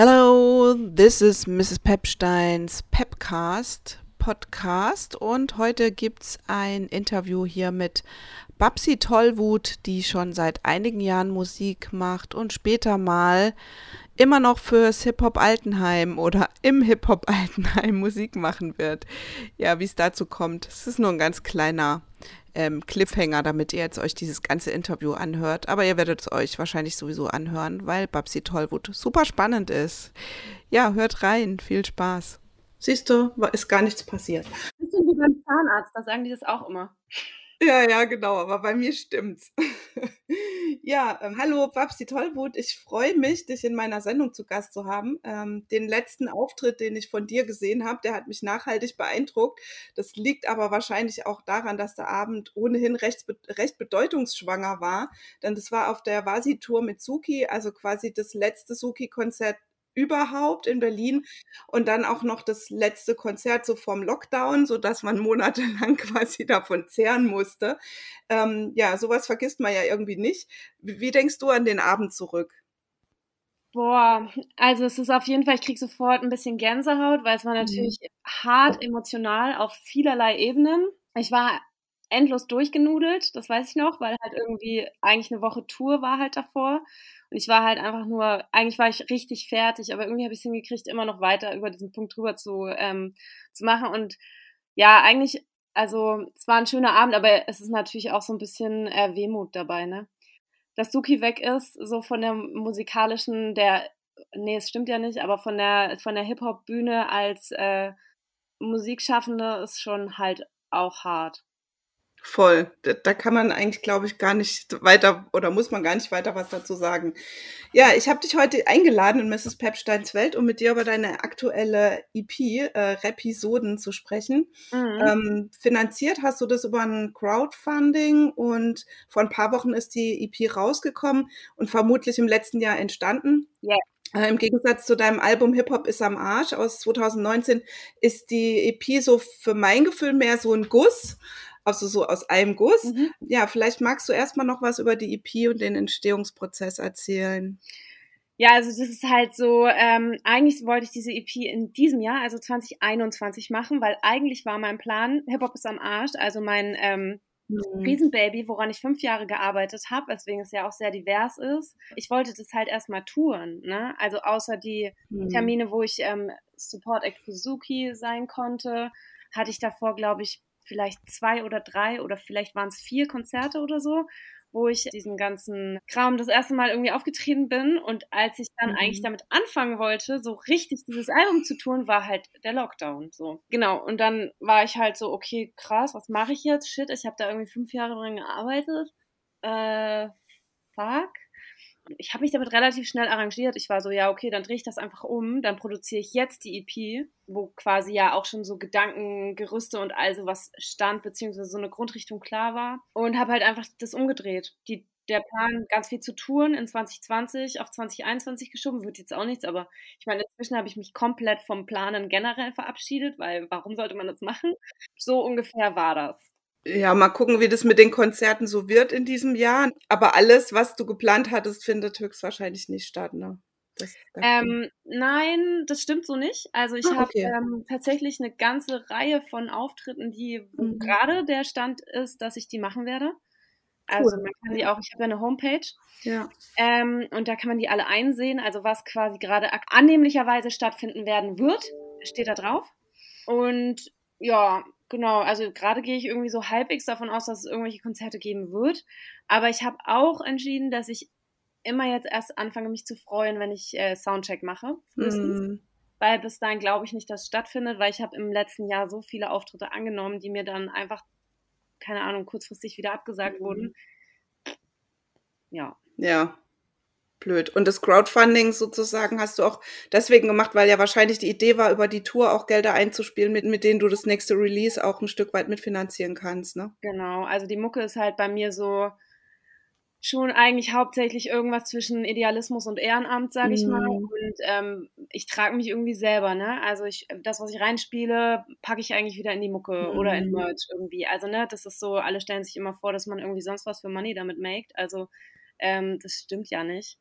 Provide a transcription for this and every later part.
Hello, this is Mrs. Pepsteins Pepcast Podcast und heute gibt's ein Interview hier mit Babsi Tollwut, die schon seit einigen Jahren Musik macht und später mal immer noch fürs Hip-Hop Altenheim oder im Hip-Hop Altenheim Musik machen wird. Ja, wie es dazu kommt, es ist nur ein ganz kleiner ähm, Cliffhanger, damit ihr jetzt euch dieses ganze Interview anhört. Aber ihr werdet es euch wahrscheinlich sowieso anhören, weil Babsi Tollwut super spannend ist. Ja, hört rein. Viel Spaß. Siehst du, ist gar nichts passiert. Bisschen wie beim Zahnarzt, da sagen die das auch immer. Ja, ja, genau, aber bei mir stimmt's. ja, ähm, hallo Babsi Tollwut, ich freue mich, dich in meiner Sendung zu Gast zu haben. Ähm, den letzten Auftritt, den ich von dir gesehen habe, der hat mich nachhaltig beeindruckt. Das liegt aber wahrscheinlich auch daran, dass der Abend ohnehin recht, recht bedeutungsschwanger war, denn das war auf der Vasi-Tour mit Suki, also quasi das letzte Suki-Konzert überhaupt in Berlin und dann auch noch das letzte Konzert so vorm Lockdown, so dass man monatelang quasi davon zehren musste. Ähm, ja, sowas vergisst man ja irgendwie nicht. Wie, wie denkst du an den Abend zurück? Boah, also es ist auf jeden Fall, ich kriege sofort ein bisschen Gänsehaut, weil es war mhm. natürlich mhm. hart emotional auf vielerlei Ebenen. Ich war endlos durchgenudelt, das weiß ich noch, weil halt irgendwie eigentlich eine Woche Tour war halt davor. Und ich war halt einfach nur, eigentlich war ich richtig fertig, aber irgendwie habe ich es hingekriegt, immer noch weiter über diesen Punkt drüber zu, ähm, zu machen. Und ja, eigentlich, also es war ein schöner Abend, aber es ist natürlich auch so ein bisschen äh, Wehmut dabei, ne? Dass Suki weg ist, so von der musikalischen, der, nee, es stimmt ja nicht, aber von der, von der Hip-Hop-Bühne als äh, Musikschaffende ist schon halt auch hart. Voll. Da, da, kann man eigentlich, glaube ich, gar nicht weiter oder muss man gar nicht weiter was dazu sagen. Ja, ich habe dich heute eingeladen in Mrs. Pepsteins Welt, um mit dir über deine aktuelle EP, äh, Repisoden, zu sprechen. Mhm. Ähm, finanziert hast du das über ein Crowdfunding und vor ein paar Wochen ist die EP rausgekommen und vermutlich im letzten Jahr entstanden. Ja. Äh, Im Gegensatz zu deinem Album Hip Hop ist am Arsch aus 2019 ist die EP so für mein Gefühl mehr so ein Guss also so aus einem Guss. Mhm. Ja, vielleicht magst du erstmal noch was über die EP und den Entstehungsprozess erzählen. Ja, also das ist halt so, ähm, eigentlich wollte ich diese EP in diesem Jahr, also 2021 machen, weil eigentlich war mein Plan, Hip-Hop ist am Arsch, also mein ähm, mhm. Riesenbaby, woran ich fünf Jahre gearbeitet habe, weswegen es ja auch sehr divers ist. Ich wollte das halt erstmal touren, ne? Also außer die mhm. Termine, wo ich ähm, Support Act Suki sein konnte, hatte ich davor, glaube ich, vielleicht zwei oder drei oder vielleicht waren es vier Konzerte oder so, wo ich diesen ganzen Kram das erste Mal irgendwie aufgetreten bin. Und als ich dann mhm. eigentlich damit anfangen wollte, so richtig dieses Album zu tun, war halt der Lockdown. So genau. Und dann war ich halt so, okay, krass, was mache ich jetzt? Shit, ich habe da irgendwie fünf Jahre dran gearbeitet. Äh, fuck ich habe mich damit relativ schnell arrangiert. Ich war so, ja, okay, dann drehe ich das einfach um, dann produziere ich jetzt die EP, wo quasi ja auch schon so Gedanken, Gerüste und all sowas stand, beziehungsweise so eine Grundrichtung klar war. Und habe halt einfach das umgedreht. Die, der Plan, ganz viel zu tun in 2020 auf 2021 geschoben, wird jetzt auch nichts, aber ich meine, inzwischen habe ich mich komplett vom Planen generell verabschiedet, weil warum sollte man das machen? So ungefähr war das. Ja, mal gucken, wie das mit den Konzerten so wird in diesem Jahr. Aber alles, was du geplant hattest, findet höchstwahrscheinlich nicht statt, ne? Das, das ähm, nein, das stimmt so nicht. Also ich ah, okay. habe ähm, tatsächlich eine ganze Reihe von Auftritten, die mhm. gerade der Stand ist, dass ich die machen werde. Also cool. man kann die auch, ich habe ja eine Homepage. Ja. Ähm, und da kann man die alle einsehen. Also was quasi gerade annehmlicherweise stattfinden werden wird, steht da drauf. Und ja, Genau, also gerade gehe ich irgendwie so halbwegs davon aus, dass es irgendwelche Konzerte geben wird. Aber ich habe auch entschieden, dass ich immer jetzt erst anfange, mich zu freuen, wenn ich äh, Soundcheck mache. Mm. Weil bis dahin glaube ich nicht, dass es stattfindet, weil ich habe im letzten Jahr so viele Auftritte angenommen, die mir dann einfach, keine Ahnung, kurzfristig wieder abgesagt mm. wurden. Ja. Ja, blöd. Und das Crowdfunding sozusagen hast du auch deswegen gemacht, weil ja wahrscheinlich die Idee war, über die Tour auch Gelder einzuspielen, mit, mit denen du das nächste Release auch ein Stück weit mitfinanzieren kannst, ne? Genau, also die Mucke ist halt bei mir so schon eigentlich hauptsächlich irgendwas zwischen Idealismus und Ehrenamt, sage ich mal. Mhm. Und ähm, ich trage mich irgendwie selber, ne? Also ich, das, was ich reinspiele, packe ich eigentlich wieder in die Mucke mhm. oder in mhm. Merch irgendwie. Also, ne, das ist so, alle stellen sich immer vor, dass man irgendwie sonst was für Money damit maked. Also, ähm, das stimmt ja nicht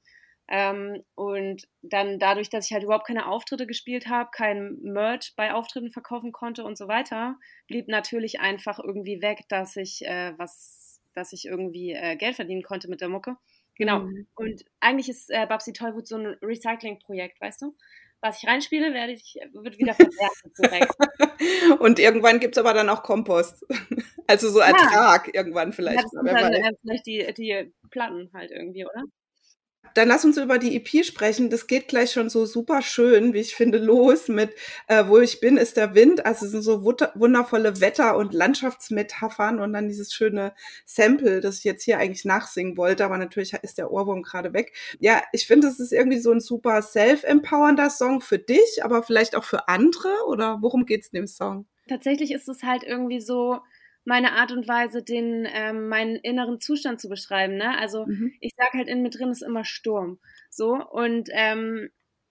Ähm, und dann dadurch, dass ich halt überhaupt keine Auftritte gespielt habe, kein Merch bei Auftritten verkaufen konnte und so weiter, blieb natürlich einfach irgendwie weg, dass ich äh, was, dass ich irgendwie äh, Geld verdienen konnte mit der Mucke. Genau. Mhm. Und eigentlich ist äh, Babsi Tollwut so ein Recycling-Projekt, weißt du? Was ich reinspiele, werde ich, wird wieder verwertet. und irgendwann gibt es aber dann auch Kompost. Also so Ertrag ja. irgendwann vielleicht. Ja, das sind dann, äh, vielleicht die, die Platten halt irgendwie, oder? Dann lass uns über die EP sprechen. Das geht gleich schon so super schön, wie ich finde, los mit äh, Wo ich bin, ist der Wind. Also es sind so wundervolle Wetter- und Landschaftsmetaphern und dann dieses schöne Sample, das ich jetzt hier eigentlich nachsingen wollte, aber natürlich ist der Ohrwurm gerade weg. Ja, ich finde, es ist irgendwie so ein super self-empowernder Song für dich, aber vielleicht auch für andere oder worum geht es in dem Song? Tatsächlich ist es halt irgendwie so, meine Art und Weise, den ähm, meinen inneren Zustand zu beschreiben. Ne? Also mhm. ich sage halt in mir drin ist immer Sturm. So und ähm,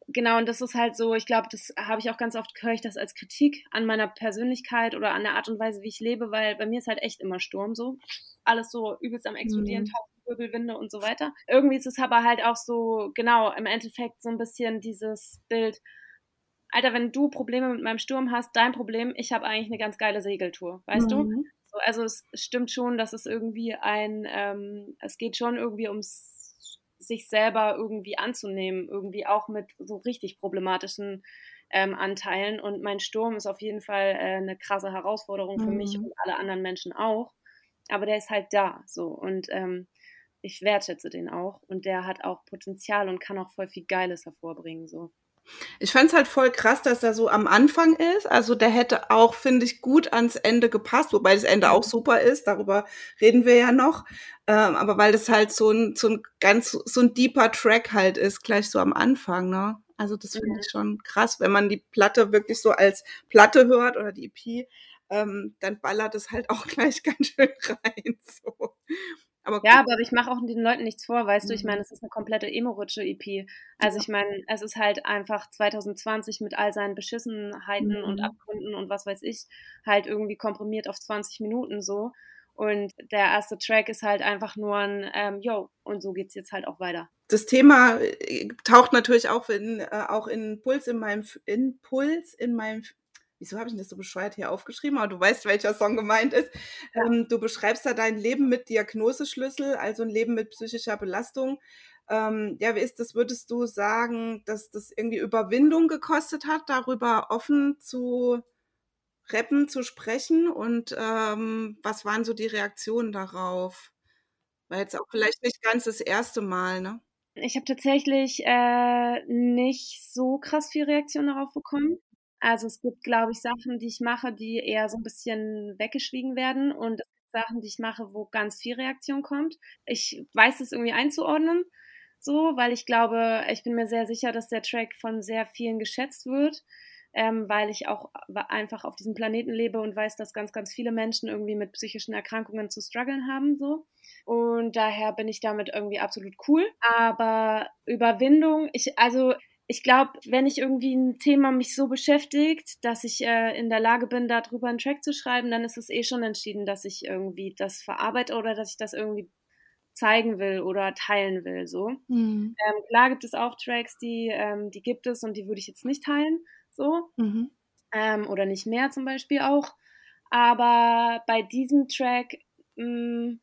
genau und das ist halt so. Ich glaube, das habe ich auch ganz oft höre ich das als Kritik an meiner Persönlichkeit oder an der Art und Weise, wie ich lebe, weil bei mir ist halt echt immer Sturm so. Alles so übelst am explodieren, mhm. Wirbelwinde und so weiter. Irgendwie ist es aber halt auch so, genau, im Endeffekt so ein bisschen dieses Bild, Alter, wenn du Probleme mit meinem Sturm hast, dein Problem, ich habe eigentlich eine ganz geile Segeltour, weißt mhm. du? Also es stimmt schon, dass es irgendwie ein, ähm, es geht schon irgendwie ums sich selber irgendwie anzunehmen, irgendwie auch mit so richtig problematischen ähm, Anteilen. Und mein Sturm ist auf jeden Fall äh, eine krasse Herausforderung für mhm. mich und alle anderen Menschen auch. Aber der ist halt da, so und ähm, ich wertschätze den auch und der hat auch Potenzial und kann auch voll viel Geiles hervorbringen, so. Ich fand es halt voll krass, dass er so am Anfang ist. Also der hätte auch, finde ich, gut ans Ende gepasst, wobei das Ende auch mhm. super ist. Darüber reden wir ja noch. Ähm, aber weil das halt so ein, so ein ganz, so ein deeper Track halt ist, gleich so am Anfang, ne? Also das finde ich schon krass, wenn man die Platte wirklich so als Platte hört oder die EP, ähm, dann ballert es halt auch gleich ganz schön rein. So. Aber ja, aber ich mache auch den Leuten nichts vor, weißt mhm. du, ich mhm. meine, es ist eine komplette Emo-Rutsche-EP. Also ich meine, es ist halt einfach 2020 mit all seinen Beschissenheiten mhm. und Abgründen und was weiß ich, halt irgendwie komprimiert auf 20 Minuten so. Und der erste Track ist halt einfach nur ein, ähm, yo, und so geht's jetzt halt auch weiter. Das Thema äh, taucht natürlich auch in, äh, auch in Puls in meinem, Impuls in meinem wieso habe ich das so bescheuert hier aufgeschrieben, aber du weißt, welcher Song gemeint ist. Ja. Ähm, du beschreibst da dein Leben mit Diagnoseschlüssel, also ein Leben mit psychischer Belastung. Ähm, ja, wie ist das? Würdest du sagen, dass das irgendwie Überwindung gekostet hat, darüber offen zu rappen, zu sprechen? Und ähm, was waren so die Reaktionen darauf? War jetzt auch vielleicht nicht ganz das erste Mal, ne? Ich habe tatsächlich äh, nicht so krass viel Reaktion darauf bekommen. Also es gibt, glaube ich, Sachen, die ich mache, die eher so ein bisschen weggeschwiegen werden und es gibt Sachen, die ich mache, wo ganz viel Reaktion kommt. Ich weiß es irgendwie einzuordnen, so, weil ich glaube, ich bin mir sehr sicher, dass der Track von sehr vielen geschätzt wird, ähm, weil ich auch einfach auf diesem Planeten lebe und weiß, dass ganz, ganz viele Menschen irgendwie mit psychischen Erkrankungen zu strugglen haben, so. Und daher bin ich damit irgendwie absolut cool. Aber Überwindung, ich, also ich glaube, wenn ich irgendwie ein Thema mich so beschäftigt, dass ich äh, in der Lage bin, darüber einen Track zu schreiben, dann ist es eh schon entschieden, dass ich irgendwie das verarbeite oder dass ich das irgendwie zeigen will oder teilen will. So. Mhm. Ähm, klar gibt es auch Tracks, die, ähm, die gibt es und die würde ich jetzt nicht teilen. So. Mhm. Ähm, oder nicht mehr zum Beispiel auch. Aber bei diesem Track mh, mm,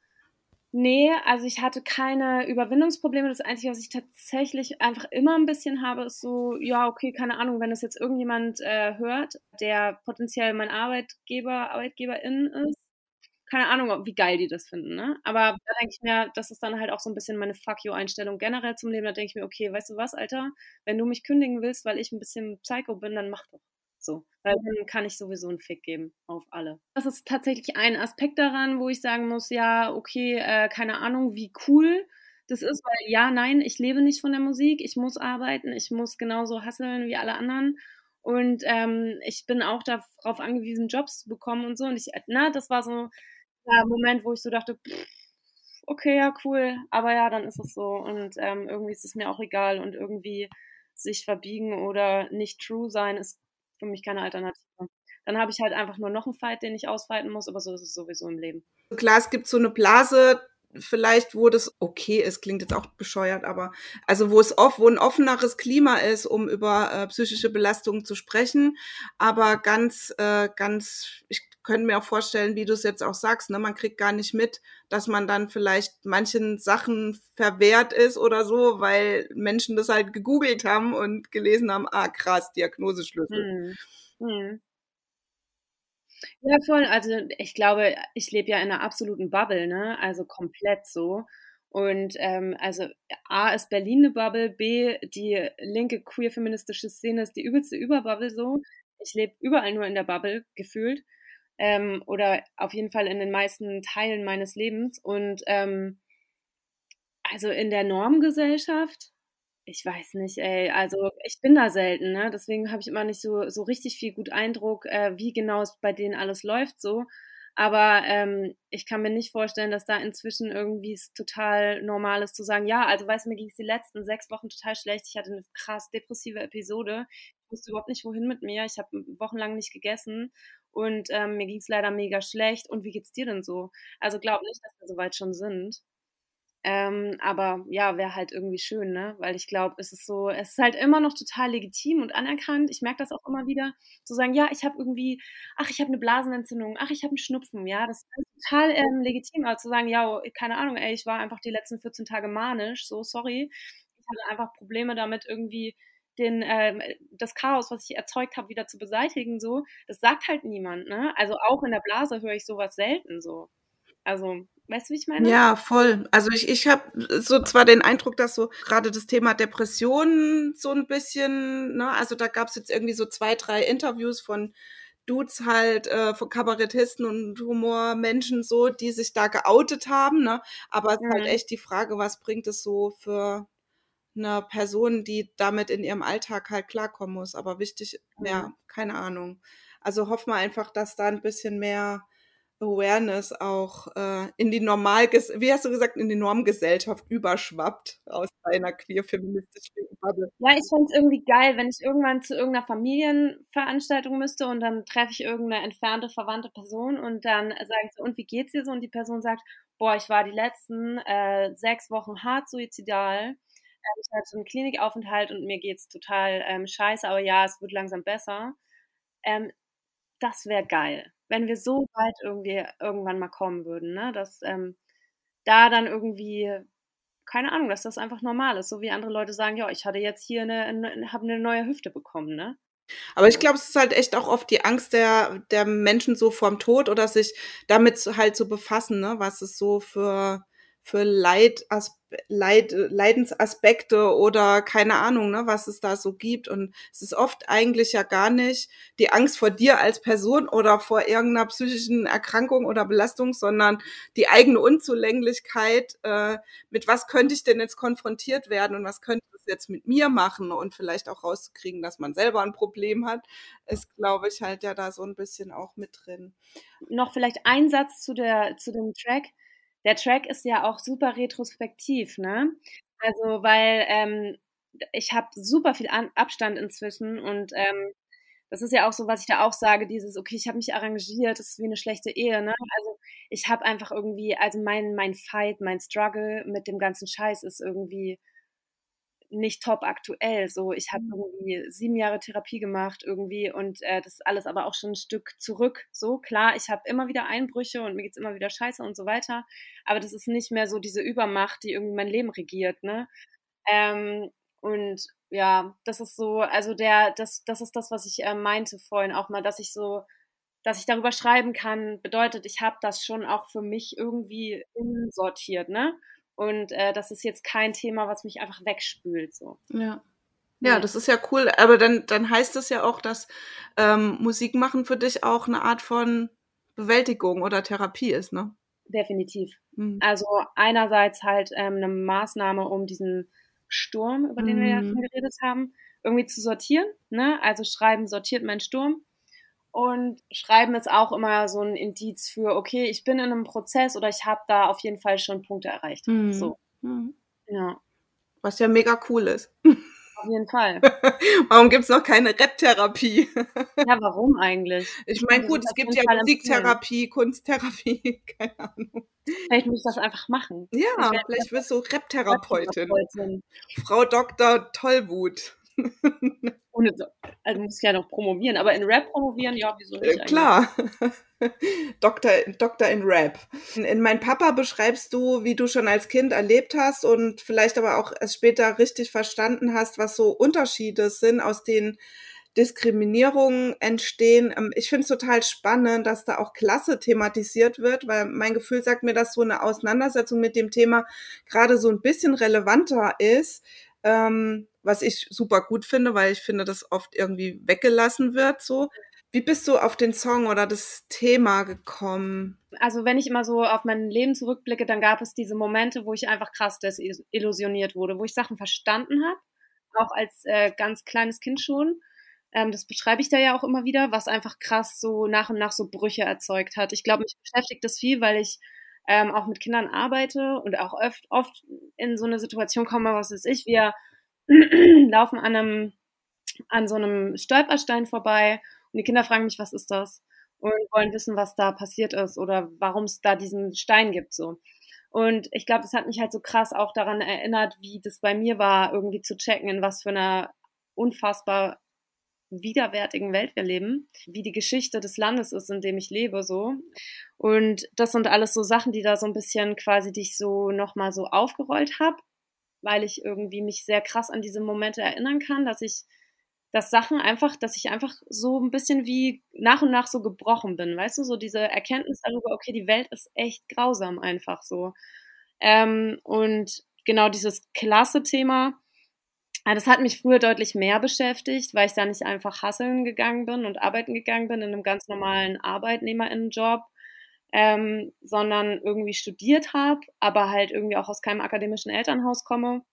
Nee, also ich hatte keine Überwindungsprobleme. Das Einzige, was ich tatsächlich einfach immer ein bisschen habe, ist so, ja, okay, keine Ahnung, wenn das jetzt irgendjemand äh, hört, der potenziell mein Arbeitgeber, Arbeitgeberin ist, keine Ahnung, wie geil die das finden, ne? Aber da denke ich mir, das ist dann halt auch so ein bisschen meine Fuck you-Einstellung generell zum Leben. Da denke ich mir, okay, weißt du was, Alter, wenn du mich kündigen willst, weil ich ein bisschen Psycho bin, dann mach doch. So, weil dann kann ich sowieso einen Fick geben auf alle. Das ist tatsächlich ein Aspekt daran, wo ich sagen muss, ja, okay, äh, keine Ahnung, wie cool das ist, weil ja, nein, ich lebe nicht von der Musik, ich muss arbeiten, ich muss genauso hasseln wie alle anderen. Und ähm, ich bin auch darauf angewiesen, Jobs zu bekommen und so. Und ich, na, das war so der Moment, wo ich so dachte, pff, okay, ja, cool, aber ja, dann ist es so. Und ähm, irgendwie ist es mir auch egal und irgendwie sich verbiegen oder nicht true sein ist für mich keine Alternative. Dann habe ich halt einfach nur noch einen Fight, den ich ausfighten muss, aber so ist es sowieso im Leben. Klar, es gibt so eine Blase, vielleicht, wo das okay ist, klingt jetzt auch bescheuert, aber also wo es oft, wo ein offeneres Klima ist, um über äh, psychische Belastungen zu sprechen, aber ganz, äh, ganz, ich könnte mir auch vorstellen, wie du es jetzt auch sagst, ne, man kriegt gar nicht mit, dass man dann vielleicht manchen Sachen verwehrt ist oder so, weil Menschen das halt gegoogelt haben und gelesen haben, ah krass, Diagnoseschlüssel. Hm. Hm. Ja, voll. Also ich glaube, ich lebe ja in einer absoluten Bubble, ne? Also komplett so. Und ähm, also A ist Berlin eine Bubble, B, die linke queer-feministische Szene ist die übelste Überbubble so. Ich lebe überall nur in der Bubble, gefühlt. Ähm, oder auf jeden Fall in den meisten Teilen meines Lebens. Und ähm, also in der Normgesellschaft ich weiß nicht, ey. Also ich bin da selten, ne? Deswegen habe ich immer nicht so, so richtig viel gut Eindruck, äh, wie genau es bei denen alles läuft so. Aber ähm, ich kann mir nicht vorstellen, dass da inzwischen irgendwie es total normal ist zu sagen, ja, also weißt du, mir ging es die letzten sechs Wochen total schlecht. Ich hatte eine krass depressive Episode. Ich wusste überhaupt nicht, wohin mit mir. Ich habe wochenlang nicht gegessen und ähm, mir ging es leider mega schlecht. Und wie geht's dir denn so? Also glaub nicht, dass wir so weit schon sind. Ähm, aber ja, wäre halt irgendwie schön, ne? Weil ich glaube, es ist so, es ist halt immer noch total legitim und anerkannt. Ich merke das auch immer wieder, zu sagen, ja, ich habe irgendwie, ach, ich habe eine Blasenentzündung, ach, ich habe einen Schnupfen, ja, das ist total ähm, legitim, aber zu sagen, ja, keine Ahnung, ey, ich war einfach die letzten 14 Tage manisch, so sorry. Ich hatte einfach Probleme damit, irgendwie den, äh, das Chaos, was ich erzeugt habe, wieder zu beseitigen, so. Das sagt halt niemand, ne? Also auch in der Blase höre ich sowas selten so. Also Weißt du, wie ich meine? Ja, voll. Also ich, ich habe so zwar den Eindruck, dass so gerade das Thema Depressionen so ein bisschen, ne, also da gab es jetzt irgendwie so zwei, drei Interviews von Dudes halt, äh, von Kabarettisten und Humormenschen so, die sich da geoutet haben, ne? Aber es ist halt mhm. echt die Frage, was bringt es so für eine Person, die damit in ihrem Alltag halt klarkommen muss. Aber wichtig, mhm. ja, keine Ahnung. Also hoffen wir einfach, dass da ein bisschen mehr Awareness auch äh, in die normal, wie hast du gesagt, in die Normgesellschaft überschwappt aus einer queer-feministischen Bubble. Ja, ich fände es irgendwie geil, wenn ich irgendwann zu irgendeiner Familienveranstaltung müsste und dann treffe ich irgendeine entfernte, verwandte Person und dann sage ich so, und wie geht's dir so? Und die Person sagt, boah, ich war die letzten äh, sechs Wochen hart suizidal. Äh, ich hatte einen Klinikaufenthalt und mir geht's total ähm, scheiße, aber ja, es wird langsam besser. Ähm, das wäre geil wenn wir so weit irgendwie irgendwann mal kommen würden, ne? dass ähm, da dann irgendwie, keine Ahnung, dass das einfach normal ist, so wie andere Leute sagen, ja, ich hatte jetzt hier eine, eine habe eine neue Hüfte bekommen, ne? Aber ich glaube, es ist halt echt auch oft die Angst der, der Menschen so vorm Tod oder sich damit halt zu befassen, ne? was es so für, für Leid, Leid, Leidensaspekte oder keine Ahnung, ne, was es da so gibt. Und es ist oft eigentlich ja gar nicht die Angst vor dir als Person oder vor irgendeiner psychischen Erkrankung oder Belastung, sondern die eigene Unzulänglichkeit, äh, mit was könnte ich denn jetzt konfrontiert werden und was könnte es jetzt mit mir machen und vielleicht auch rauszukriegen, dass man selber ein Problem hat, ist, glaube ich, halt ja da so ein bisschen auch mit drin. Noch vielleicht ein Satz zu der, zu dem Track der Track ist ja auch super retrospektiv, ne? Also, weil ähm, ich habe super viel An Abstand inzwischen und ähm, das ist ja auch so, was ich da auch sage, dieses, okay, ich habe mich arrangiert, das ist wie eine schlechte Ehe, ne? Also ich habe einfach irgendwie, also mein, mein Fight, mein Struggle mit dem ganzen Scheiß ist irgendwie nicht top aktuell. So, ich habe mhm. irgendwie sieben Jahre Therapie gemacht irgendwie und äh, das ist alles aber auch schon ein Stück zurück. So, klar, ich habe immer wieder Einbrüche und mir geht's immer wieder scheiße und so weiter. Aber das ist nicht mehr so diese Übermacht, die irgendwie mein Leben regiert, ne? Ähm, und ja, das ist so, also der, das, das ist das, was ich äh, meinte vorhin auch mal, dass ich so, dass ich darüber schreiben kann, bedeutet, ich habe das schon auch für mich irgendwie sortiert, ne? Und äh, das ist jetzt kein Thema, was mich einfach wegspült. So. Ja. Ja, das ist ja cool. Aber dann, dann heißt es ja auch, dass ähm, Musik machen für dich auch eine Art von Bewältigung oder Therapie ist, ne? Definitiv. Mhm. Also einerseits halt ähm, eine Maßnahme, um diesen Sturm, über den mhm. wir ja mhm. schon geredet haben, irgendwie zu sortieren. Ne? Also Schreiben sortiert meinen Sturm. Und Schreiben ist auch immer so ein Indiz für, okay, ich bin in einem Prozess oder ich habe da auf jeden Fall schon Punkte erreicht. Mhm. So. Mhm. Ja. Was ja mega cool ist. Auf jeden Fall. warum gibt es noch keine Rap-Therapie? ja, warum eigentlich? Ich meine, gut, es gibt ja Musiktherapie, Kunsttherapie, keine Ahnung. Vielleicht muss ich das einfach machen. Ja, vielleicht wirst du Rap-Therapeutin. Frau Dr. Tollwut. Ohne, also muss ich ja noch promovieren, aber in Rap promovieren, ja, wieso nicht? Äh, klar. Doktor, Doktor in Rap. In, in Mein Papa beschreibst du, wie du schon als Kind erlebt hast und vielleicht aber auch erst später richtig verstanden hast, was so Unterschiede sind, aus denen Diskriminierungen entstehen. Ähm, ich finde es total spannend, dass da auch Klasse thematisiert wird, weil mein Gefühl sagt mir, dass so eine Auseinandersetzung mit dem Thema gerade so ein bisschen relevanter ist, ähm, was ich super gut finde, weil ich finde, dass oft irgendwie weggelassen wird. So, wie bist du auf den Song oder das Thema gekommen? Also wenn ich immer so auf mein Leben zurückblicke, dann gab es diese Momente, wo ich einfach krass desillusioniert wurde, wo ich Sachen verstanden habe, auch als äh, ganz kleines Kind schon ähm, das beschreibe ich da ja auch immer wieder, was einfach krass so nach und nach so Brüche erzeugt hat. Ich glaube, mich beschäftigt das viel, weil ich ähm, auch mit Kindern arbeite und auch oft, oft in so eine Situation komme, was weiß ich, wir laufen an einem, an so einem Stolperstein vorbei und die Kinder fragen mich, was ist das? Und wollen wissen, was da passiert ist oder warum es da diesen Stein gibt, so. Und ich glaube, das hat mich halt so krass auch daran erinnert, wie das bei mir war, irgendwie zu checken, in was für einer unfassbar widerwärtigen Welt wir leben, wie die Geschichte des Landes ist, in dem ich lebe, so. Und das sind alles so Sachen, die da so ein bisschen quasi dich so nochmal so aufgerollt habe, weil ich irgendwie mich sehr krass an diese Momente erinnern kann, dass ich, dass Sachen einfach, dass ich einfach so ein bisschen wie nach und nach so gebrochen bin, weißt du, so diese Erkenntnis darüber, okay, die Welt ist echt grausam einfach so. Ähm, und genau dieses klasse Thema, Ah, das hat mich früher deutlich mehr beschäftigt, weil ich da nicht einfach hasseln gegangen bin und arbeiten gegangen bin in einem ganz normalen Arbeitnehmerinnenjob, ähm, sondern irgendwie studiert habe, aber halt irgendwie auch aus keinem akademischen Elternhaus komme.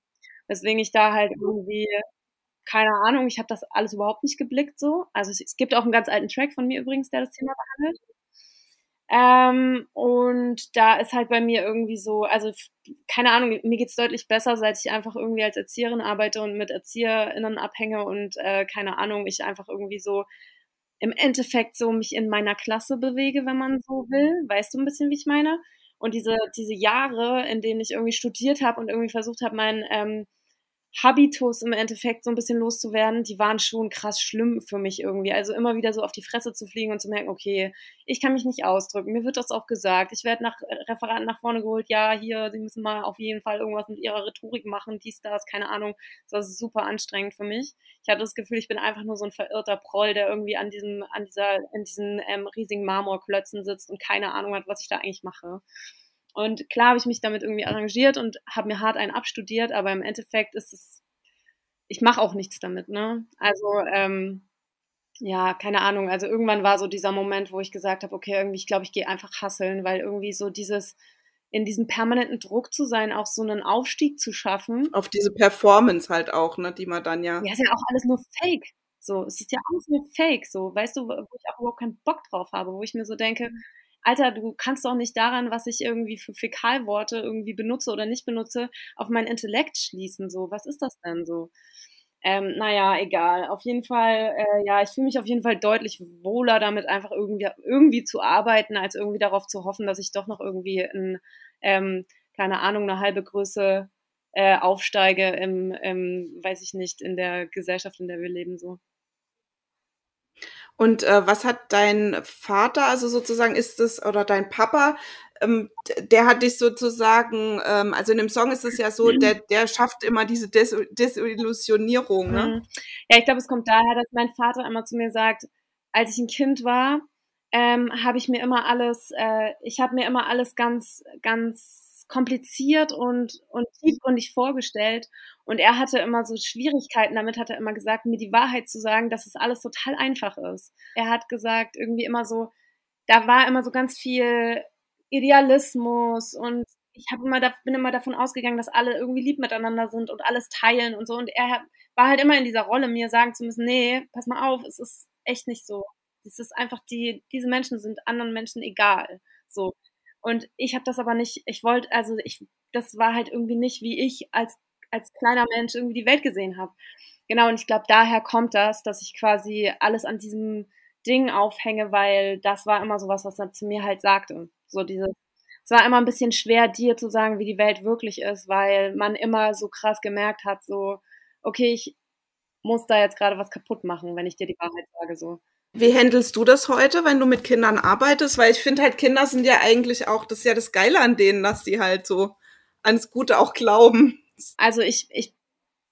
Weswegen ich da halt irgendwie, keine Ahnung, ich habe das alles überhaupt nicht geblickt so. Also es, es gibt auch einen ganz alten Track von mir übrigens, der das Thema behandelt. Ähm, und da ist halt bei mir irgendwie so, also keine Ahnung, mir geht's deutlich besser, seit ich einfach irgendwie als Erzieherin arbeite und mit ErzieherInnen abhänge und äh, keine Ahnung, ich einfach irgendwie so im Endeffekt so mich in meiner Klasse bewege, wenn man so will. Weißt du ein bisschen, wie ich meine? Und diese, diese Jahre, in denen ich irgendwie studiert habe und irgendwie versucht habe, mein ähm, Habitus im Endeffekt so ein bisschen loszuwerden, die waren schon krass schlimm für mich irgendwie. Also immer wieder so auf die Fresse zu fliegen und zu merken, okay, ich kann mich nicht ausdrücken. Mir wird das auch gesagt. Ich werde nach äh, Referaten nach vorne geholt. Ja, hier, Sie müssen mal auf jeden Fall irgendwas mit Ihrer Rhetorik machen, dies, das, keine Ahnung. Das ist super anstrengend für mich. Ich hatte das Gefühl, ich bin einfach nur so ein verirrter Proll, der irgendwie an diesem, an dieser, in diesen ähm, riesigen Marmorklötzen sitzt und keine Ahnung hat, was ich da eigentlich mache. Und klar habe ich mich damit irgendwie arrangiert und habe mir hart einen abstudiert, aber im Endeffekt ist es, ich mache auch nichts damit, ne? Also, ähm, ja, keine Ahnung. Also irgendwann war so dieser Moment, wo ich gesagt habe, okay, irgendwie, ich glaube, ich gehe einfach hasseln, weil irgendwie so dieses, in diesem permanenten Druck zu sein, auch so einen Aufstieg zu schaffen. Auf diese Performance halt auch, ne, die man dann ja. Ja, ist ja auch alles nur Fake. So, es ist ja alles nur Fake, so, weißt du, wo ich auch überhaupt keinen Bock drauf habe, wo ich mir so denke, mhm. Alter, du kannst doch nicht daran, was ich irgendwie für Fäkalworte irgendwie benutze oder nicht benutze, auf mein Intellekt schließen. So, was ist das denn so? Ähm, naja, egal. Auf jeden Fall, äh, ja, ich fühle mich auf jeden Fall deutlich wohler damit, einfach irgendwie, irgendwie zu arbeiten, als irgendwie darauf zu hoffen, dass ich doch noch irgendwie in, ähm, keine Ahnung, eine halbe Größe äh, aufsteige im, im, weiß ich nicht, in der Gesellschaft, in der wir leben, so. Und äh, was hat dein Vater, also sozusagen ist es, oder dein Papa, ähm, der hat dich sozusagen, ähm, also in dem Song ist es ja so, der, der schafft immer diese Des Desillusionierung. Ne? Mhm. Ja, ich glaube, es kommt daher, dass mein Vater immer zu mir sagt, als ich ein Kind war, ähm, habe ich mir immer alles, äh, ich habe mir immer alles ganz, ganz kompliziert und, und tiefgründig vorgestellt. Und er hatte immer so Schwierigkeiten damit, hat er immer gesagt, mir die Wahrheit zu sagen, dass es alles total einfach ist. Er hat gesagt, irgendwie immer so, da war immer so ganz viel Idealismus und ich habe immer bin immer davon ausgegangen, dass alle irgendwie lieb miteinander sind und alles teilen und so. Und er war halt immer in dieser Rolle, mir sagen zu müssen, nee, pass mal auf, es ist echt nicht so. Es ist einfach die, diese Menschen sind anderen Menschen egal. So. Und ich habe das aber nicht, ich wollte, also ich, das war halt irgendwie nicht, wie ich als, als kleiner Mensch irgendwie die Welt gesehen habe. Genau, und ich glaube, daher kommt das, dass ich quasi alles an diesem Ding aufhänge, weil das war immer sowas, was er zu mir halt sagte. So diese, es war immer ein bisschen schwer, dir zu sagen, wie die Welt wirklich ist, weil man immer so krass gemerkt hat, so, okay, ich muss da jetzt gerade was kaputt machen, wenn ich dir die Wahrheit sage, so. Wie handelst du das heute, wenn du mit Kindern arbeitest? Weil ich finde halt, Kinder sind ja eigentlich auch, das ist ja das Geile an denen, dass die halt so ans Gute auch glauben. Also ich, ich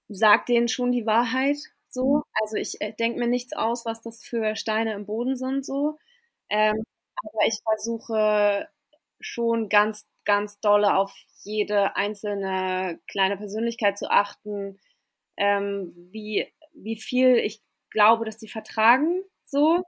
sag denen schon die Wahrheit, so. Also ich äh, denke mir nichts aus, was das für Steine im Boden sind, so. Ähm, aber ich versuche schon ganz, ganz dolle auf jede einzelne kleine Persönlichkeit zu achten, ähm, wie, wie viel ich glaube, dass die vertragen, so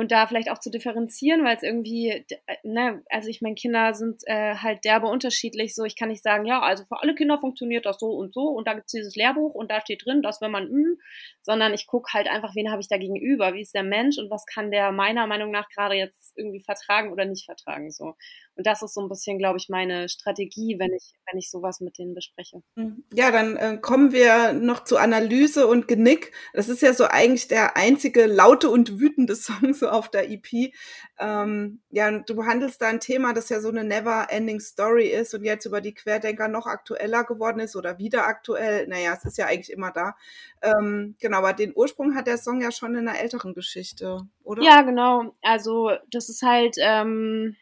und da vielleicht auch zu differenzieren, weil es irgendwie, äh, ne, also ich meine, Kinder sind äh, halt derbe unterschiedlich. So, ich kann nicht sagen, ja, also für alle Kinder funktioniert das so und so und da gibt es dieses Lehrbuch und da steht drin, dass wenn man üben, sondern ich gucke halt einfach, wen habe ich da gegenüber, wie ist der Mensch und was kann der meiner Meinung nach gerade jetzt irgendwie vertragen oder nicht vertragen. So. Und das ist so ein bisschen, glaube ich, meine Strategie, wenn ich, wenn ich sowas mit denen bespreche. Mhm. Ja, dann äh, kommen wir noch zu Analyse und Genick. Das ist ja so eigentlich der einzige laute und wütende Song so auf der EP. Ähm, ja, du behandelst da ein Thema, das ja so eine never-ending Story ist und jetzt über die Querdenker noch aktueller geworden ist oder wieder aktuell. Naja, es ist ja eigentlich immer da. Ähm, genau, aber den Ursprung hat der Song ja schon in einer älteren Geschichte, oder? Ja, genau. Also das ist halt, ähm,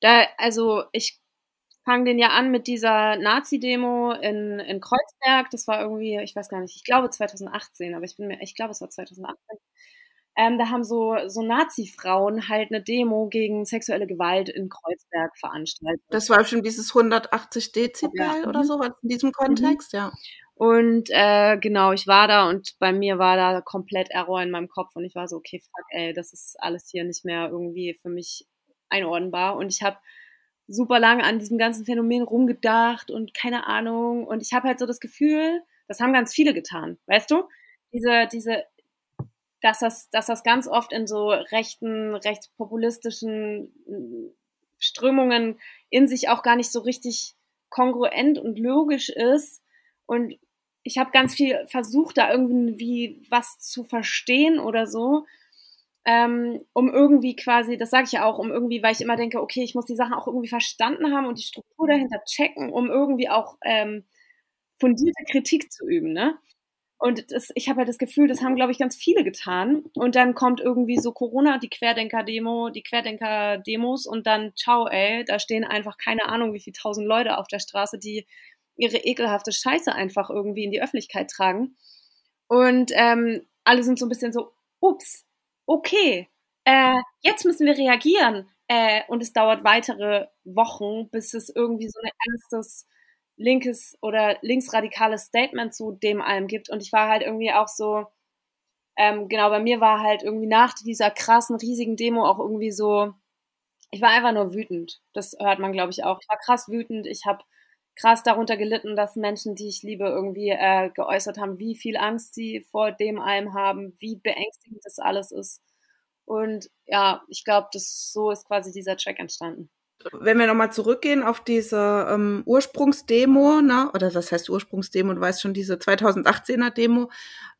da, also ich fange den ja an mit dieser Nazi-Demo in, in Kreuzberg. Das war irgendwie, ich weiß gar nicht, ich glaube 2018, aber ich bin mir, ich glaube es war 2018. Ähm, da haben so, so Nazi-Frauen halt eine Demo gegen sexuelle Gewalt in Kreuzberg veranstaltet. Das war schon dieses 180 Dezibel ja. oder so in diesem Kontext, mhm. ja. Und äh, genau, ich war da und bei mir war da komplett Error in meinem Kopf und ich war so, okay, fuck, ey, das ist alles hier nicht mehr irgendwie für mich einordnbar. Und ich habe super lange an diesem ganzen Phänomen rumgedacht und keine Ahnung. Und ich habe halt so das Gefühl, das haben ganz viele getan, weißt du? Diese, diese, dass das, dass das ganz oft in so rechten, rechtspopulistischen äh, Strömungen in sich auch gar nicht so richtig kongruent und logisch ist. Und ich habe ganz viel versucht, da irgendwie was zu verstehen oder so ähm, um irgendwie quasi, das sage ich ja auch, um irgendwie, weil ich immer denke, okay, ich muss die Sachen auch irgendwie verstanden haben und die Struktur dahinter checken, um irgendwie auch ähm, fundierte Kritik zu üben, ne? Und das, ich habe halt das Gefühl, das haben, glaube ich, ganz viele getan. Und dann kommt irgendwie so Corona, die Querdenker-Demo, die Querdenker-Demos und dann, ciao, ey, da stehen einfach keine Ahnung, wie viele tausend Leute auf der Straße, die ihre ekelhafte Scheiße einfach irgendwie in die Öffentlichkeit tragen. Und ähm, alle sind so ein bisschen so, ups, okay, äh, jetzt müssen wir reagieren. Äh, und es dauert weitere Wochen, bis es irgendwie so ein ernstes linkes oder linksradikales Statement zu dem allem gibt. Und ich war halt irgendwie auch so, ähm, genau, bei mir war halt irgendwie nach dieser krassen, riesigen Demo auch irgendwie so, ich war einfach nur wütend. Das hört man, glaube ich, auch. Ich war krass wütend. Ich habe krass darunter gelitten, dass Menschen, die ich liebe, irgendwie äh, geäußert haben, wie viel Angst sie vor dem allem haben, wie beängstigend das alles ist. Und ja, ich glaube, das so ist quasi dieser Track entstanden. Wenn wir nochmal zurückgehen auf diese ähm, Ursprungsdemo, ne? oder was heißt Ursprungsdemo, du weißt schon, diese 2018er Demo,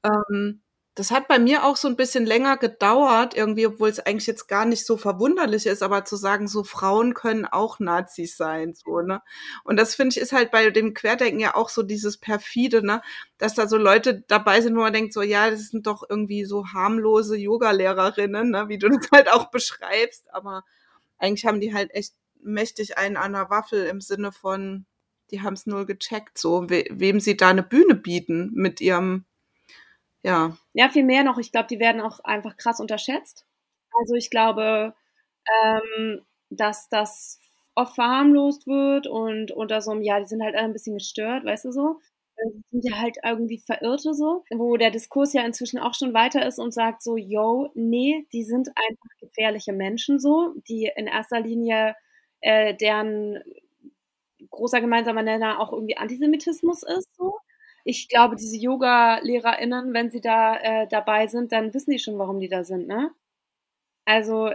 ähm, das hat bei mir auch so ein bisschen länger gedauert, irgendwie, obwohl es eigentlich jetzt gar nicht so verwunderlich ist, aber zu sagen, so Frauen können auch Nazis sein, so, ne? Und das finde ich ist halt bei dem Querdenken ja auch so dieses perfide, ne? Dass da so Leute dabei sind, wo man denkt, so, ja, das sind doch irgendwie so harmlose Yoga-Lehrerinnen, ne? Wie du das halt auch beschreibst, aber eigentlich haben die halt echt mächtig einen an der Waffel im Sinne von, die haben es null gecheckt, so, we wem sie da eine Bühne bieten mit ihrem ja. Ja, viel mehr noch. Ich glaube, die werden auch einfach krass unterschätzt. Also ich glaube, ähm, dass das oft verharmlost wird und unter so einem, ja, die sind halt ein bisschen gestört, weißt du so. Die sind ja halt irgendwie Verirrte so, wo der Diskurs ja inzwischen auch schon weiter ist und sagt so, yo, nee, die sind einfach gefährliche Menschen so, die in erster Linie äh, deren großer gemeinsamer Nenner auch irgendwie Antisemitismus ist so ich glaube, diese Yoga-LehrerInnen, wenn sie da äh, dabei sind, dann wissen die schon, warum die da sind, ne? Also,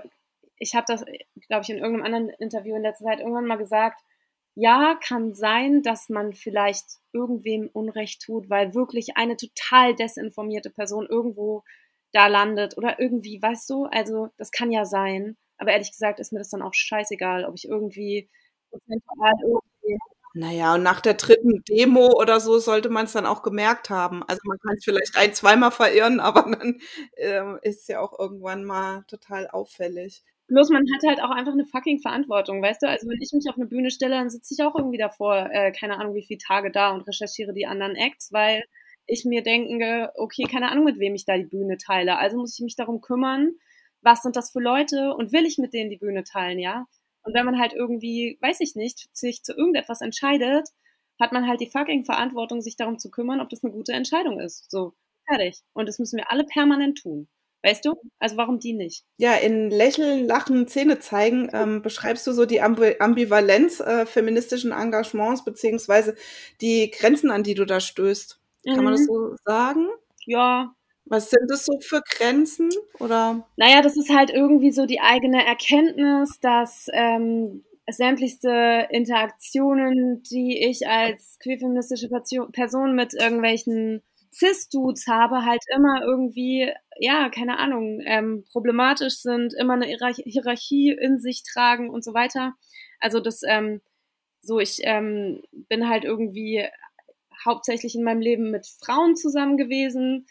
ich habe das, glaube ich, in irgendeinem anderen Interview in letzter Zeit irgendwann mal gesagt, ja, kann sein, dass man vielleicht irgendwem Unrecht tut, weil wirklich eine total desinformierte Person irgendwo da landet oder irgendwie, weißt du, also das kann ja sein. Aber ehrlich gesagt ist mir das dann auch scheißegal, ob ich irgendwie prozentual irgendwie naja, und nach der dritten Demo oder so sollte man es dann auch gemerkt haben. Also man kann es vielleicht ein, zweimal verirren, aber dann ähm, ist es ja auch irgendwann mal total auffällig. Bloß man hat halt auch einfach eine fucking Verantwortung, weißt du? Also wenn ich mich auf eine Bühne stelle, dann sitze ich auch irgendwie davor, äh, keine Ahnung wie viele Tage da und recherchiere die anderen Acts, weil ich mir denke, okay, keine Ahnung, mit wem ich da die Bühne teile. Also muss ich mich darum kümmern, was sind das für Leute und will ich mit denen die Bühne teilen, ja? Und wenn man halt irgendwie, weiß ich nicht, sich zu irgendetwas entscheidet, hat man halt die fucking Verantwortung, sich darum zu kümmern, ob das eine gute Entscheidung ist. So, fertig. Und das müssen wir alle permanent tun. Weißt du? Also warum die nicht? Ja, in Lächeln, Lachen, Zähne zeigen ähm, beschreibst du so die Ambivalenz äh, feministischen Engagements beziehungsweise die Grenzen, an die du da stößt. Kann mhm. man das mhm. so sagen? Ja, was sind das so für Grenzen? Oder? Naja, das ist halt irgendwie so die eigene Erkenntnis, dass ähm, sämtlichste Interaktionen, die ich als queerfeministische Person mit irgendwelchen Cis-Dudes habe, halt immer irgendwie, ja, keine Ahnung, ähm, problematisch sind, immer eine Hierarchie in sich tragen und so weiter. Also das, ähm, so ich ähm, bin halt irgendwie hauptsächlich in meinem Leben mit Frauen zusammen gewesen,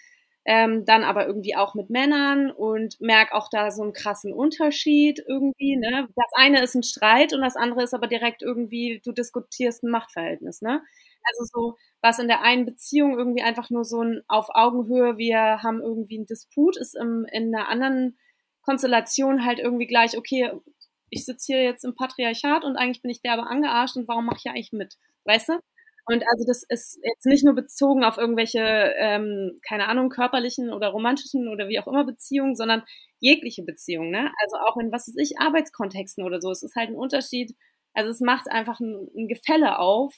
ähm, dann aber irgendwie auch mit Männern und merke auch da so einen krassen Unterschied irgendwie. Ne? Das eine ist ein Streit und das andere ist aber direkt irgendwie, du diskutierst ein Machtverhältnis. Ne? Also so, was in der einen Beziehung irgendwie einfach nur so ein auf Augenhöhe, wir haben irgendwie einen Disput, ist im, in einer anderen Konstellation halt irgendwie gleich, okay, ich sitze hier jetzt im Patriarchat und eigentlich bin ich derbe angearscht und warum mache ich ja eigentlich mit? Weißt du? Und also das ist jetzt nicht nur bezogen auf irgendwelche, ähm, keine Ahnung, körperlichen oder romantischen oder wie auch immer Beziehungen, sondern jegliche Beziehungen, ne? Also auch in, was weiß ich, Arbeitskontexten oder so. Es ist halt ein Unterschied. Also es macht einfach ein, ein Gefälle auf,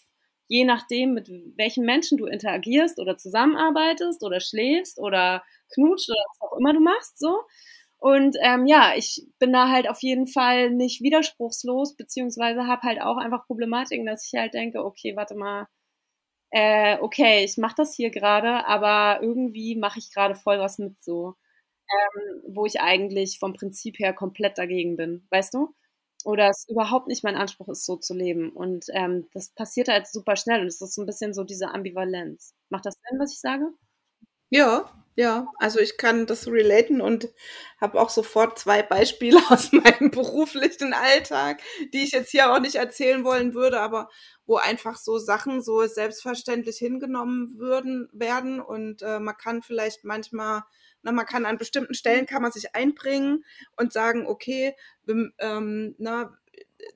je nachdem, mit welchen Menschen du interagierst oder zusammenarbeitest oder schläfst oder knutscht oder was auch immer du machst, so. Und ähm, ja, ich bin da halt auf jeden Fall nicht widerspruchslos, beziehungsweise habe halt auch einfach Problematiken, dass ich halt denke, okay, warte mal, äh, okay, ich mache das hier gerade, aber irgendwie mache ich gerade voll was mit so, ähm, wo ich eigentlich vom Prinzip her komplett dagegen bin, weißt du? Oder es überhaupt nicht mein Anspruch ist, so zu leben. Und ähm, das passiert halt super schnell und es ist so ein bisschen so diese Ambivalenz. Macht das Sinn, was ich sage? Ja, ja, also ich kann das relaten und habe auch sofort zwei Beispiele aus meinem beruflichen Alltag, die ich jetzt hier auch nicht erzählen wollen würde, aber wo einfach so Sachen so selbstverständlich hingenommen würden werden. Und äh, man kann vielleicht manchmal, na, man kann an bestimmten Stellen kann man sich einbringen und sagen, okay, ähm, na,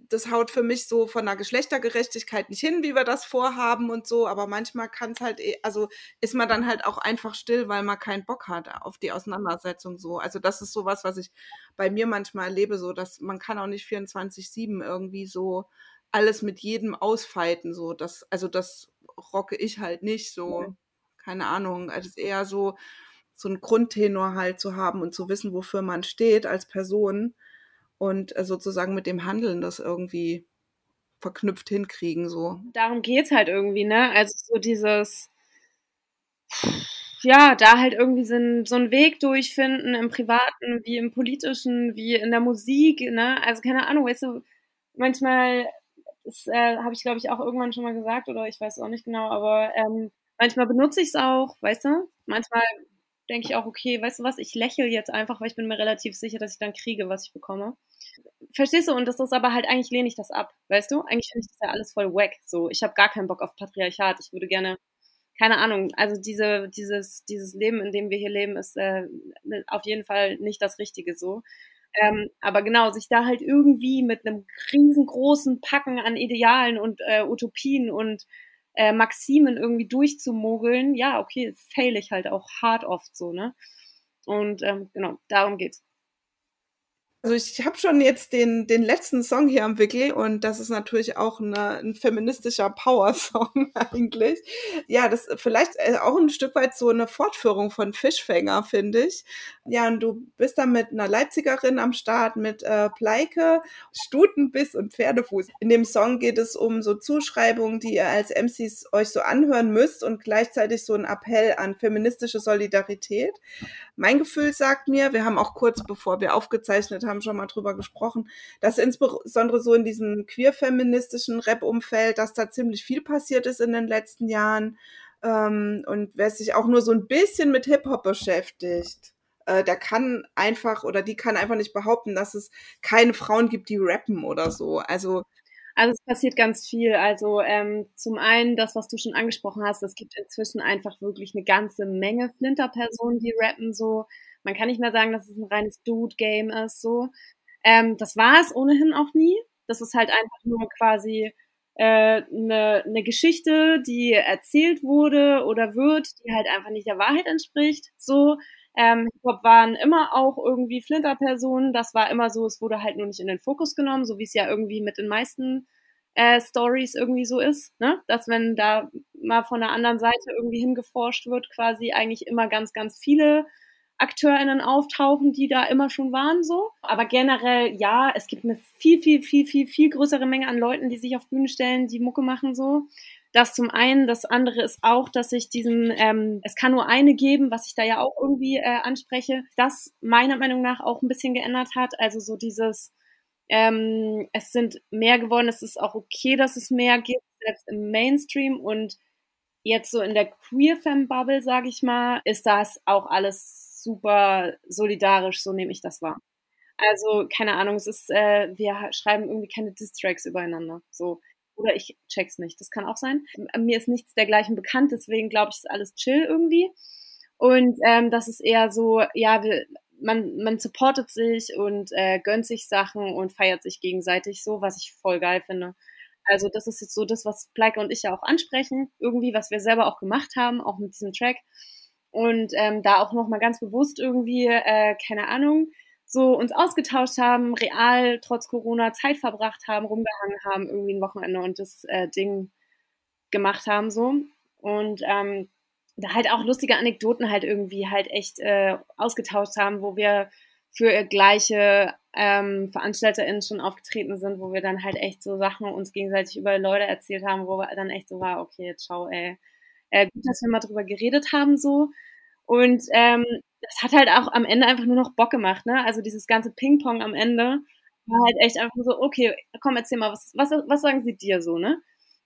das haut für mich so von der Geschlechtergerechtigkeit nicht hin, wie wir das vorhaben und so, aber manchmal kann es halt, eh, also ist man dann halt auch einfach still, weil man keinen Bock hat auf die Auseinandersetzung so. Also das ist sowas, was ich bei mir manchmal erlebe, so dass man kann auch nicht 24-7 irgendwie so alles mit jedem ausfeiten, so. Das, also das rocke ich halt nicht so. Ja. Keine Ahnung. Also es ist eher so, so ein Grundtenor halt zu haben und zu wissen, wofür man steht als Person und äh, sozusagen mit dem Handeln das irgendwie verknüpft hinkriegen, so. Darum geht's halt irgendwie, ne? Also so dieses, ja, da halt irgendwie so, so einen Weg durchfinden im Privaten, wie im Politischen, wie in der Musik, ne? Also keine Ahnung, weißt du, manchmal, das äh, habe ich glaube ich auch irgendwann schon mal gesagt oder ich weiß auch nicht genau, aber ähm, manchmal benutze ich es auch, weißt du? Manchmal denke ich auch, okay, weißt du was, ich lächle jetzt einfach, weil ich bin mir relativ sicher, dass ich dann kriege, was ich bekomme. Verstehst du? Und das ist aber halt, eigentlich lehne ich das ab, weißt du? Eigentlich finde ich das ja alles voll wack. So, ich habe gar keinen Bock auf Patriarchat. Ich würde gerne, keine Ahnung, also diese, dieses, dieses Leben, in dem wir hier leben, ist äh, auf jeden Fall nicht das Richtige so. Ähm, aber genau, sich da halt irgendwie mit einem riesengroßen Packen an Idealen und äh, Utopien und äh, Maximen irgendwie durchzumogeln, ja, okay, fail ich halt auch hart oft so, ne? Und ähm, genau, darum geht's. Also ich habe schon jetzt den, den letzten Song hier am Wickel und das ist natürlich auch eine, ein feministischer Power-Song eigentlich. Ja, das vielleicht äh, auch ein Stück weit so eine Fortführung von Fischfänger, finde ich. Ja, und du bist da mit einer Leipzigerin am Start, mit äh, Pleike, Stutenbiss und Pferdefuß. In dem Song geht es um so Zuschreibungen, die ihr als MCs euch so anhören müsst und gleichzeitig so ein Appell an feministische Solidarität. Mein Gefühl sagt mir, wir haben auch kurz bevor wir aufgezeichnet haben, haben schon mal drüber gesprochen, dass insbesondere so in diesem queer-feministischen Rap-Umfeld, dass da ziemlich viel passiert ist in den letzten Jahren. Ähm, und wer sich auch nur so ein bisschen mit Hip-Hop beschäftigt, äh, der kann einfach oder die kann einfach nicht behaupten, dass es keine Frauen gibt, die rappen oder so. Also also es passiert ganz viel. Also ähm, zum einen das, was du schon angesprochen hast, es gibt inzwischen einfach wirklich eine ganze Menge Flinter-Personen, die rappen so. Man kann nicht mehr sagen, dass es ein reines Dude-Game ist so. Ähm, das war es ohnehin auch nie. Das ist halt einfach nur quasi eine äh, ne, ne Geschichte, die erzählt wurde oder wird, die halt einfach nicht der Wahrheit entspricht. So, ähm, Hip-Hop waren immer auch irgendwie Flinter-Personen. Das war immer so, es wurde halt nur nicht in den Fokus genommen, so wie es ja irgendwie mit den meisten äh, Stories irgendwie so ist, ne? Dass wenn da mal von der anderen Seite irgendwie hingeforscht wird, quasi eigentlich immer ganz, ganz viele AkteurInnen auftauchen, die da immer schon waren, so. Aber generell, ja, es gibt eine viel, viel, viel, viel, viel größere Menge an Leuten, die sich auf Bühnen stellen, die Mucke machen, so. Das zum einen. Das andere ist auch, dass ich diesen, ähm, es kann nur eine geben, was ich da ja auch irgendwie äh, anspreche, das meiner Meinung nach auch ein bisschen geändert hat. Also so dieses, ähm, es sind mehr geworden, es ist auch okay, dass es mehr gibt, selbst im Mainstream und jetzt so in der Queer-Fam-Bubble, sage ich mal, ist das auch alles super solidarisch, so nehme ich das wahr. Also, keine Ahnung, es ist, äh, wir schreiben irgendwie keine Distracks übereinander. So. Oder ich check's nicht. Das kann auch sein. Mir ist nichts dergleichen bekannt, deswegen glaube ich, ist alles chill irgendwie. Und ähm, das ist eher so, ja, wir, man, man supportet sich und äh, gönnt sich Sachen und feiert sich gegenseitig so, was ich voll geil finde. Also das ist jetzt so das, was Pleike und ich ja auch ansprechen, irgendwie, was wir selber auch gemacht haben, auch mit diesem Track. Und ähm, da auch nochmal ganz bewusst irgendwie, äh, keine Ahnung, so uns ausgetauscht haben, real trotz Corona Zeit verbracht haben, rumgehangen haben, irgendwie ein Wochenende und das äh, Ding gemacht haben so. Und ähm, da halt auch lustige Anekdoten halt irgendwie halt echt äh, ausgetauscht haben, wo wir für gleiche ähm, VeranstalterInnen schon aufgetreten sind, wo wir dann halt echt so Sachen uns gegenseitig über Leute erzählt haben, wo wir dann echt so war, okay, schau, ey. Äh, gut, dass wir mal drüber geredet haben so. Und ähm, das hat halt auch am Ende einfach nur noch Bock gemacht, ne? Also dieses ganze Ping-Pong am Ende war halt echt einfach so, okay, komm, erzähl mal, was, was, was sagen sie dir so, ne?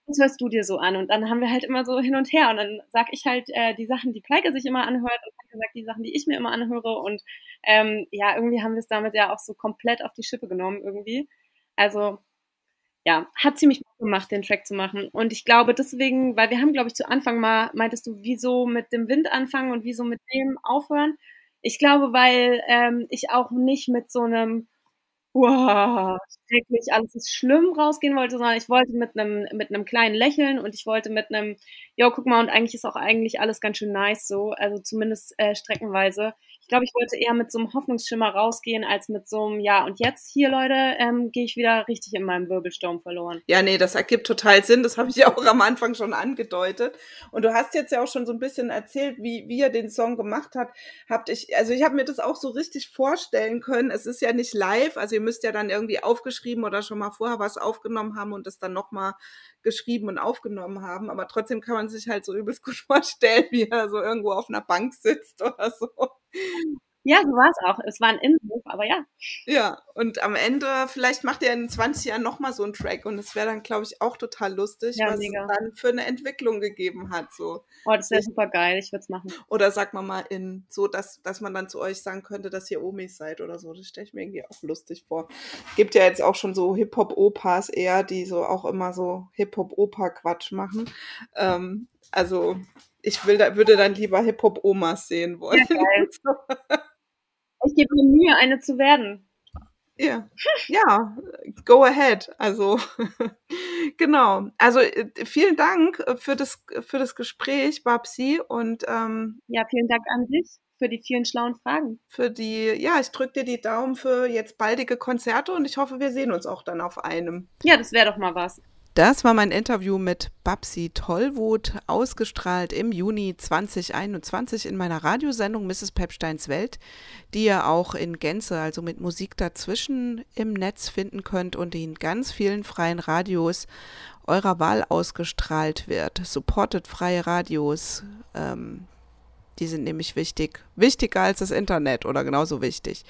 Was hörst du dir so an? Und dann haben wir halt immer so hin und her und dann sag ich halt äh, die Sachen, die Pleike sich immer anhört und Pleike sagt die Sachen, die ich mir immer anhöre und ähm, ja, irgendwie haben wir es damit ja auch so komplett auf die Schippe genommen irgendwie. Also ja, hat ziemlich Bock gemacht, den Track zu machen. Und ich glaube deswegen, weil wir haben, glaube ich, zu Anfang mal, meintest du, wieso mit dem Wind anfangen und wieso mit dem aufhören? Ich glaube, weil ähm, ich auch nicht mit so einem wow, schrecklich, alles ist schlimm rausgehen wollte, sondern ich wollte mit einem mit einem kleinen Lächeln und ich wollte mit einem, ja, guck mal, und eigentlich ist auch eigentlich alles ganz schön nice so, also zumindest äh, streckenweise glaube, ich wollte eher mit so einem Hoffnungsschimmer rausgehen, als mit so einem, ja, und jetzt hier, Leute, ähm, gehe ich wieder richtig in meinem Wirbelsturm verloren. Ja, nee, das ergibt total Sinn. Das habe ich ja auch am Anfang schon angedeutet. Und du hast jetzt ja auch schon so ein bisschen erzählt, wie, wie er den Song gemacht hat. Habt ich, also ich habe mir das auch so richtig vorstellen können. Es ist ja nicht live, also ihr müsst ja dann irgendwie aufgeschrieben oder schon mal vorher was aufgenommen haben und das dann nochmal geschrieben und aufgenommen haben. Aber trotzdem kann man sich halt so übelst gut vorstellen, wie er so irgendwo auf einer Bank sitzt oder so. Ja, so war es auch. Es war ein Innenhof, aber ja. Ja, und am Ende, vielleicht macht er in 20 Jahren nochmal so einen Track und es wäre dann, glaube ich, auch total lustig, ja, was mega. es dann für eine Entwicklung gegeben hat. So. Oh, das wäre super geil, ich würde es machen. Oder sag mal mal in so, dass, dass man dann zu euch sagen könnte, dass ihr Omis seid oder so. Das stelle ich mir irgendwie auch lustig vor. Gibt ja jetzt auch schon so Hip-Hop-Opas eher, die so auch immer so Hip-Hop-Opa-Quatsch machen. Ähm, also ich will da, würde dann lieber Hip-Hop-Omas sehen wollen. Ja, ich gebe mir Mühe, eine zu werden. Ja, ja, go ahead. Also genau. Also äh, vielen Dank äh, für das für das Gespräch, Babsi. Und ähm, ja, vielen Dank an dich für die vielen schlauen Fragen. Für die, ja, ich drücke dir die Daumen für jetzt baldige Konzerte und ich hoffe, wir sehen uns auch dann auf einem. Ja, das wäre doch mal was. Das war mein Interview mit Babsi Tollwut, ausgestrahlt im Juni 2021 in meiner Radiosendung Mrs. Pepsteins Welt, die ihr auch in Gänze, also mit Musik dazwischen, im Netz finden könnt und in ganz vielen freien Radios eurer Wahl ausgestrahlt wird. Supportet freie Radios. Ähm, die sind nämlich wichtig. Wichtiger als das Internet oder genauso wichtig.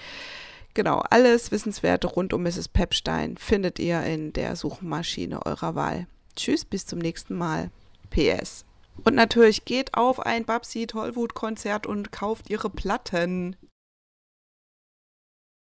Genau, alles Wissenswerte rund um Mrs. Pepstein findet ihr in der Suchmaschine eurer Wahl. Tschüss, bis zum nächsten Mal. PS. Und natürlich geht auf ein Babsi Tollwut Konzert und kauft ihre Platten.